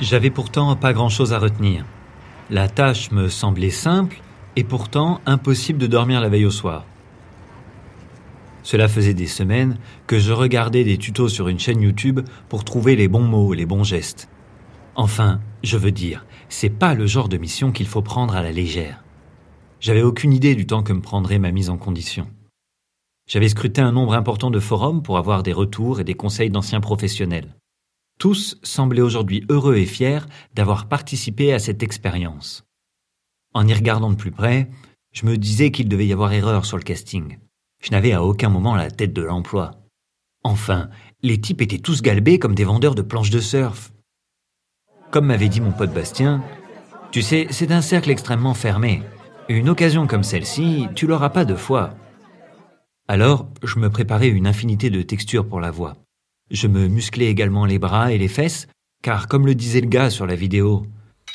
J'avais pourtant pas grand-chose à retenir. La tâche me semblait simple et pourtant impossible de dormir la veille au soir. Cela faisait des semaines que je regardais des tutos sur une chaîne YouTube pour trouver les bons mots, les bons gestes. Enfin, je veux dire, c'est pas le genre de mission qu'il faut prendre à la légère. J'avais aucune idée du temps que me prendrait ma mise en condition. J'avais scruté un nombre important de forums pour avoir des retours et des conseils d'anciens professionnels. Tous semblaient aujourd'hui heureux et fiers d'avoir participé à cette expérience. En y regardant de plus près, je me disais qu'il devait y avoir erreur sur le casting. Je n'avais à aucun moment la tête de l'emploi. Enfin, les types étaient tous galbés comme des vendeurs de planches de surf. Comme m'avait dit mon pote Bastien, tu sais, c'est un cercle extrêmement fermé. Une occasion comme celle-ci, tu l'auras pas deux fois. Alors, je me préparais une infinité de textures pour la voix. Je me musclais également les bras et les fesses, car comme le disait le gars sur la vidéo,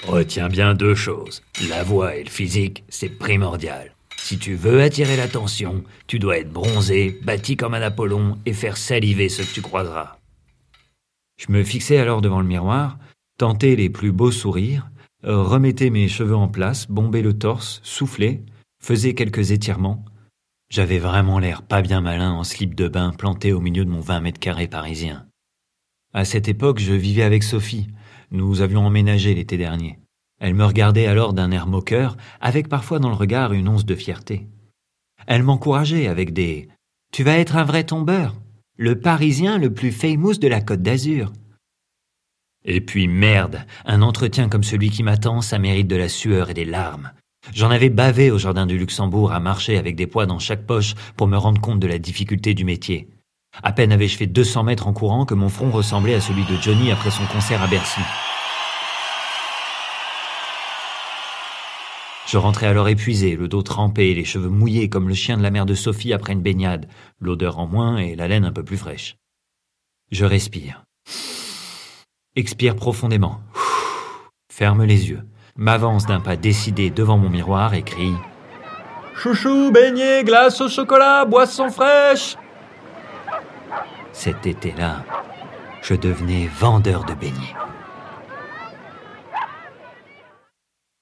Retiens bien deux choses. La voix et le physique, c'est primordial. Si tu veux attirer l'attention, tu dois être bronzé, bâti comme un Apollon et faire saliver ceux que tu croiseras. Je me fixais alors devant le miroir, tentais les plus beaux sourires, remettais mes cheveux en place, bombais le torse, soufflais, faisais quelques étirements. J'avais vraiment l'air pas bien malin en slip de bain planté au milieu de mon 20 mètres carrés parisien. À cette époque, je vivais avec Sophie, nous avions emménagé l'été dernier. Elle me regardait alors d'un air moqueur, avec parfois dans le regard une once de fierté. Elle m'encourageait avec des Tu vas être un vrai tombeur, le Parisien le plus famous de la Côte d'Azur. Et puis merde, un entretien comme celui qui m'attend, ça mérite de la sueur et des larmes. J'en avais bavé au jardin du Luxembourg à marcher avec des poids dans chaque poche pour me rendre compte de la difficulté du métier. À peine avais-je fait 200 mètres en courant que mon front ressemblait à celui de Johnny après son concert à Bercy. Je rentrais alors épuisé, le dos trempé, les cheveux mouillés comme le chien de la mère de Sophie après une baignade, l'odeur en moins et la laine un peu plus fraîche. Je respire. Expire profondément. Ferme les yeux. M'avance d'un pas décidé devant mon miroir et crie Chouchou, beignet, glace au chocolat, boisson fraîche cet été-là, je devenais vendeur de beignets.